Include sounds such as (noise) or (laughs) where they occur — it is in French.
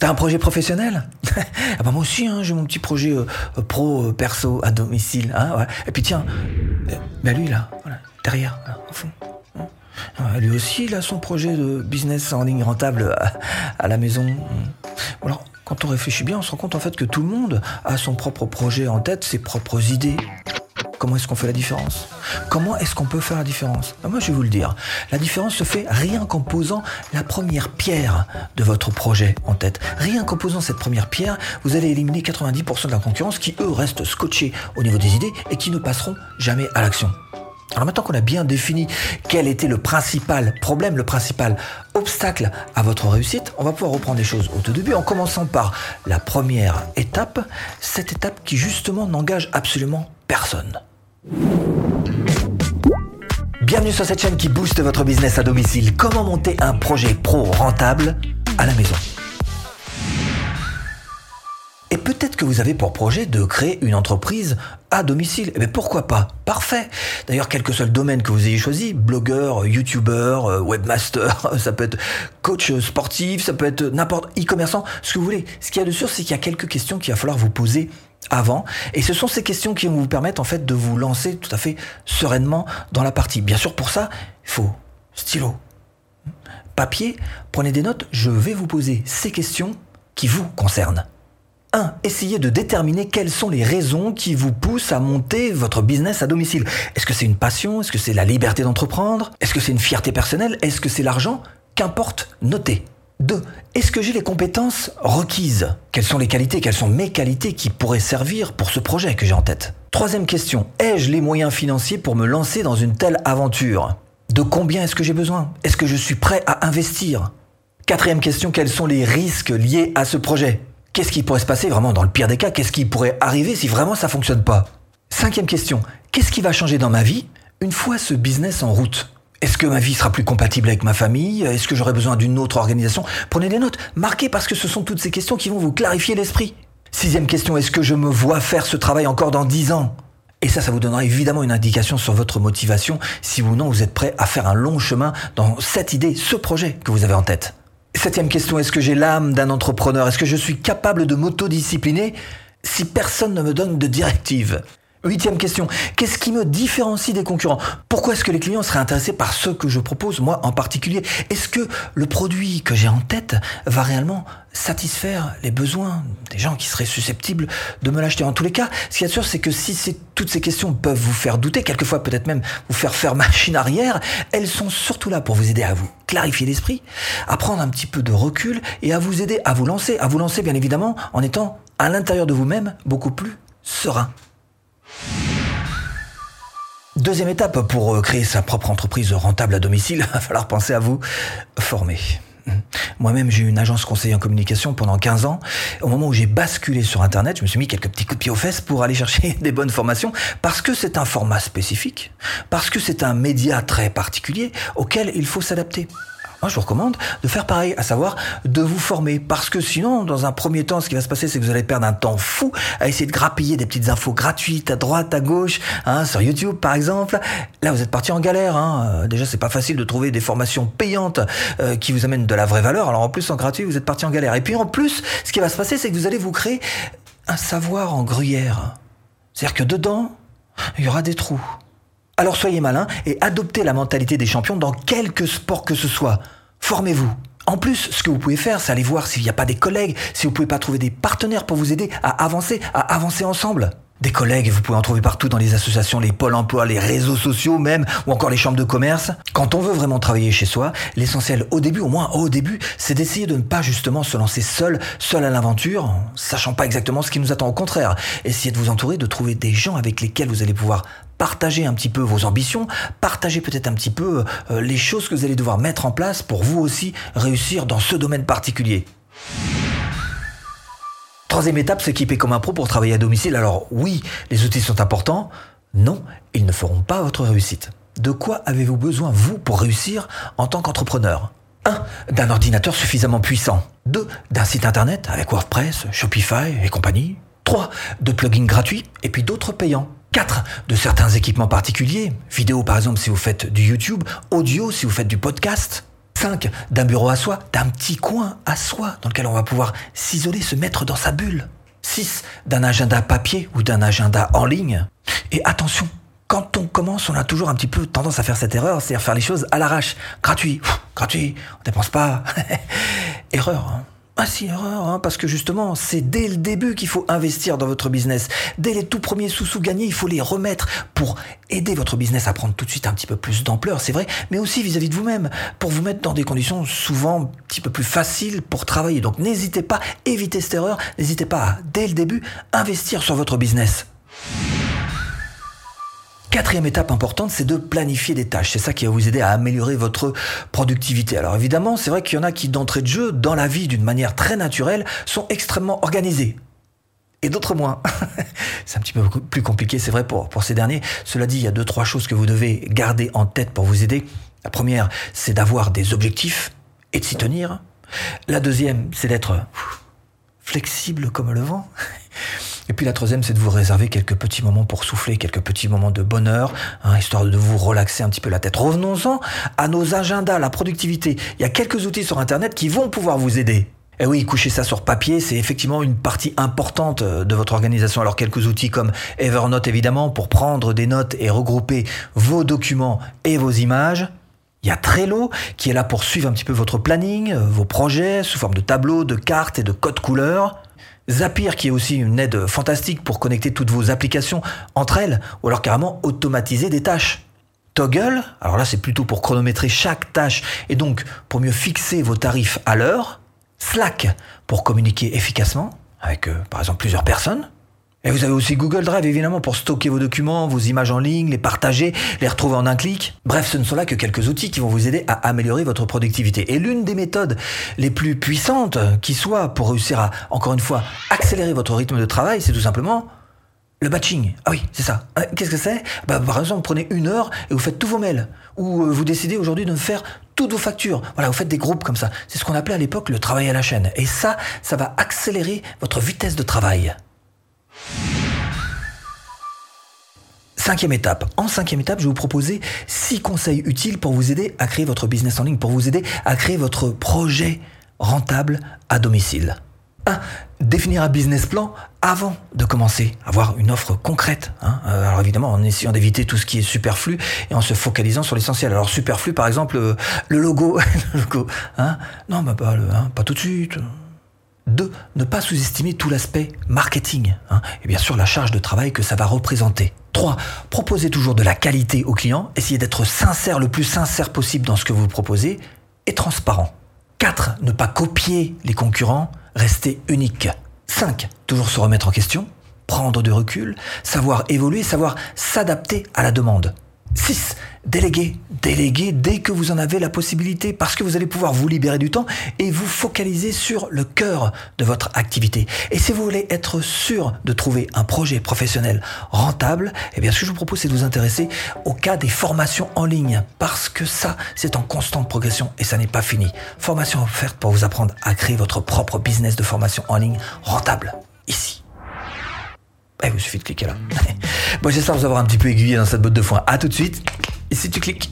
T'as un projet professionnel? (laughs) Ah bah moi aussi, hein, j'ai mon petit projet euh, euh, pro euh, perso à domicile. Hein. Et puis tiens, euh, bah lui là, voilà, derrière, là, au fond. hein. Lui aussi, il a son projet de business en ligne rentable à, à la maison. Alors, quand on réfléchit bien, on se rend compte en fait que tout le monde a son propre projet en tête, ses propres idées. Comment est-ce qu'on fait la différence Comment est-ce qu'on peut faire la différence Ben, Moi, je vais vous le dire. La différence se fait rien qu'en posant la première pierre de votre projet en tête. Rien qu'en posant cette première pierre, vous allez éliminer 90% de la concurrence qui, eux, restent scotchés au niveau des idées et qui ne passeront jamais à l'action. Alors maintenant qu'on a bien défini quel était le principal problème, le principal obstacle à votre réussite, on va pouvoir reprendre les choses au tout début en commençant par la première étape, cette étape qui justement n'engage absolument personne. Bienvenue sur cette chaîne qui booste votre business à domicile. Comment monter un projet pro rentable à la maison? Et peut-être que vous avez pour projet de créer une entreprise à domicile. Mais pourquoi pas? Parfait. D'ailleurs, quel que soit le domaine que vous ayez choisi, blogueur, youtubeur, euh, webmaster, (laughs) ça peut être coach sportif, ça peut être n'importe e-commerçant, ce que vous voulez. Ce qu'il y a de sûr, c'est qu'il y a quelques questions qu'il va falloir vous poser avant. Et ce sont ces questions qui vont vous permettre en fait de vous lancer tout à fait sereinement dans la partie. Bien sûr, pour ça, il faut stylo, papier, prenez des notes. Je vais vous poser ces questions qui vous concernent. 1. Essayez de déterminer quelles sont les raisons qui vous poussent à monter votre business à domicile. Est-ce que c'est une passion? Est-ce que c'est la liberté d'entreprendre? Est-ce que c'est une fierté personnelle? Est-ce que c'est l'argent? Qu'importe, notez. 2. Est-ce que j'ai les compétences requises? Quelles sont les qualités Quelles sont mes qualités qui pourraient servir pour ce projet que j'ai en tête? Troisième question. Ai-je les moyens financiers pour me lancer dans une telle aventure? De combien est-ce que j'ai besoin? Est-ce que je suis prêt à investir? Quatrième question. Quels sont les risques liés à ce projet? Qu'est-ce qui pourrait se passer vraiment dans le pire des cas? Qu'est-ce qui pourrait arriver si vraiment ça fonctionne pas? Cinquième question. Qu'est-ce qui va changer dans ma vie une fois ce business en route? Est-ce que ma vie sera plus compatible avec ma famille? Est-ce que j'aurai besoin d'une autre organisation? Prenez des notes, marquez parce que ce sont toutes ces questions qui vont vous clarifier l'esprit. Sixième question. Est-ce que je me vois faire ce travail encore dans dix ans? Et ça, ça vous donnera évidemment une indication sur votre motivation, si ou non vous êtes prêt à faire un long chemin dans cette idée, ce projet que vous avez en tête. Septième question, est-ce que j'ai l'âme d'un entrepreneur? Est-ce que je suis capable de m'autodiscipliner? Si personne ne me donne de directive Huitième question, qu'est-ce qui me différencie des concurrents? Pourquoi est-ce que les clients seraient intéressés par ce que je propose, moi en particulier? Est-ce que le produit que j'ai en tête va réellement satisfaire les besoins des gens qui seraient susceptibles de me l'acheter? En tous les cas, ce qu'il y a de sûr, c'est que si toutes ces questions peuvent vous faire douter, quelquefois peut-être même vous faire faire (laughs) machine arrière, elles sont surtout là pour vous aider à vous clarifier l'esprit, à prendre un petit peu de recul et à vous aider à vous lancer, à vous lancer bien évidemment en étant à l'intérieur de vous-même beaucoup plus serein. Deuxième étape pour euh, créer sa propre entreprise rentable à domicile, il (laughs) va falloir penser à vous former. Moi-même, j'ai eu une agence conseiller en communication pendant 15 ans. Au moment où j'ai basculé sur Internet, je me suis mis quelques petits coups de pied aux fesses pour aller (laughs) chercher des bonnes formations parce que c'est un format spécifique, parce que c'est un média très particulier auquel il faut s'adapter. Je vous recommande de faire pareil, à savoir de vous former. Parce que sinon, dans un premier temps, ce qui va se passer, c'est que vous allez perdre un temps fou à essayer de grappiller des petites infos gratuites à droite, à gauche, hein, sur YouTube par exemple. Là, vous êtes parti en galère. Hein. Déjà, c'est pas facile de trouver des formations payantes euh, qui vous amènent de la vraie valeur. Alors en plus, en gratuit, vous êtes parti en galère. Et puis en plus, ce qui va se passer, c'est que vous allez vous créer un savoir en gruyère. C'est-à-dire que dedans, il y aura des trous. Alors soyez malin et adoptez la mentalité des champions dans quelque sport que ce soit. Formez-vous. En plus, ce que vous pouvez faire, c'est aller voir s'il n'y a pas des collègues, si vous pouvez pas trouver des partenaires pour vous aider à avancer, à avancer ensemble. Des collègues, vous pouvez en trouver partout dans les associations, les pôles emploi, les réseaux sociaux même, ou encore les chambres de commerce. Quand on veut vraiment travailler chez soi, l'essentiel au début, au moins au début, c'est d'essayer de ne pas justement se lancer seul, seul à l'aventure, en sachant pas exactement ce qui nous attend. Au contraire, essayez de vous entourer, de trouver des gens avec lesquels vous allez pouvoir partager un petit peu vos ambitions, partager peut-être un petit peu euh, les choses que vous allez devoir mettre en place pour vous aussi réussir dans ce domaine particulier. Troisième étape, s'équiper comme un pro pour travailler à domicile. Alors oui, les outils sont importants. Non, ils ne feront pas votre réussite. De quoi avez-vous besoin, vous, pour réussir en tant qu'entrepreneur? 1. D'un ordinateur suffisamment puissant. 2. D'un site internet avec WordPress, Shopify et compagnie. 3. De plugins gratuits et puis d'autres payants. 4. De certains équipements particuliers. Vidéo par exemple si vous faites du YouTube. Audio si vous faites du podcast. 5. D'un bureau à soi, d'un petit coin à soi dans lequel on va pouvoir s'isoler, se mettre dans sa bulle. 6. D'un agenda papier ou d'un agenda en ligne. Et attention, quand on commence, on a toujours un petit peu tendance à faire cette erreur, c'est-à-dire faire les choses à l'arrache. Gratuit, gratuit, on dépense pas. (laughs) erreur. Hein. Ah si, erreur, hein, parce que justement, c'est dès le début qu'il faut investir dans votre business. Dès les tout premiers sous-sous gagnés, il faut les remettre pour aider votre business à prendre tout de suite un petit peu plus d'ampleur, c'est vrai, mais aussi vis-à-vis de vous-même, pour vous mettre dans des conditions souvent un petit peu plus faciles pour travailler. Donc n'hésitez pas, évitez cette erreur, n'hésitez pas à, dès le début, investir sur votre business. Quatrième étape importante, c'est de planifier des tâches. C'est ça qui va vous aider à améliorer votre productivité. Alors évidemment, c'est vrai qu'il y en a qui, d'entrée de jeu, dans la vie, d'une manière très naturelle, sont extrêmement organisés. Et d'autres moins. (laughs) c'est un petit peu plus compliqué, c'est vrai, pour, ces derniers. Cela dit, il y a deux, trois choses que vous devez garder en tête pour vous aider. La première, c'est d'avoir des objectifs et de s'y tenir. La deuxième, c'est d'être flexible comme le vent. Et puis la troisième, c'est de vous réserver quelques petits moments pour souffler, quelques petits moments de bonheur, hein, histoire de vous relaxer un petit peu la tête. Revenons-en à nos agendas, la productivité. Il y a quelques outils sur Internet qui vont pouvoir vous aider. Et eh oui, coucher ça sur papier, c'est effectivement une partie importante euh, de votre organisation. Alors quelques outils comme Evernote évidemment pour prendre des notes et regrouper vos documents et vos images. Il y a Trello qui est là pour suivre un petit peu votre planning, euh, vos projets sous forme de tableaux, de cartes et de codes couleurs. Zapier qui est aussi une aide fantastique pour connecter toutes vos applications entre elles ou alors carrément automatiser des tâches. Toggle, alors là c'est plutôt pour chronométrer chaque tâche et donc pour mieux fixer vos tarifs à l'heure. Slack pour communiquer efficacement avec euh, par exemple plusieurs personnes. Et vous avez aussi Google Drive, évidemment, pour stocker vos documents, vos images en ligne, les partager, les retrouver en un clic. Bref, ce ne sont là que quelques outils qui vont vous aider à améliorer votre productivité. Et l'une des méthodes les plus puissantes qui soit pour réussir à, encore une fois, accélérer votre rythme de travail, c'est tout simplement le batching. Ah oui, c'est ça. Euh, qu'est-ce que c'est? Bah, Par exemple, vous prenez une heure et vous faites tous vos mails. Ou euh, vous décidez aujourd'hui de faire toutes vos factures. Voilà, vous faites des groupes comme ça. C'est ce qu'on appelait à l'époque le travail à la chaîne. Et ça, ça va accélérer votre vitesse de travail. Cinquième étape. En cinquième étape, je vais vous proposer six conseils utiles pour vous aider à créer votre business en ligne, pour vous aider à créer votre projet rentable à domicile. 1. Définir un business plan avant de commencer, avoir une offre concrète. Hein. Euh, alors évidemment, en essayant d'éviter tout ce qui est superflu et en se focalisant sur l'essentiel. Alors superflu, par exemple, euh, le logo, (laughs) le logo, hein. Non, bah, hein, pas tout de suite. 2. Ne pas sous-estimer tout l'aspect marketing hein, et bien sûr la charge de travail que ça va représenter. 3. Proposez toujours de la qualité aux clients, essayez d'être sincère le plus sincère possible dans ce que vous proposez et transparent. 4. Ne pas copier les concurrents, rester unique. 5. Toujours se remettre en question, prendre du recul, savoir évoluer, savoir s'adapter à la demande. 6. Déléguer. Déléguer dès que vous en avez la possibilité parce que vous allez pouvoir vous libérer du temps et vous focaliser sur le cœur de votre activité. Et si vous voulez être sûr de trouver un projet professionnel rentable, eh bien ce que je vous propose c'est de vous intéresser au cas des formations en ligne parce que ça c'est en constante progression et ça n'est pas fini. Formation offerte pour vous apprendre à créer votre propre business de formation en ligne rentable ici. Eh, il vous suffit de cliquer là. bon, j'espère vous avoir un petit peu aiguillé dans cette botte de foin. À tout de suite. Et si tu cliques.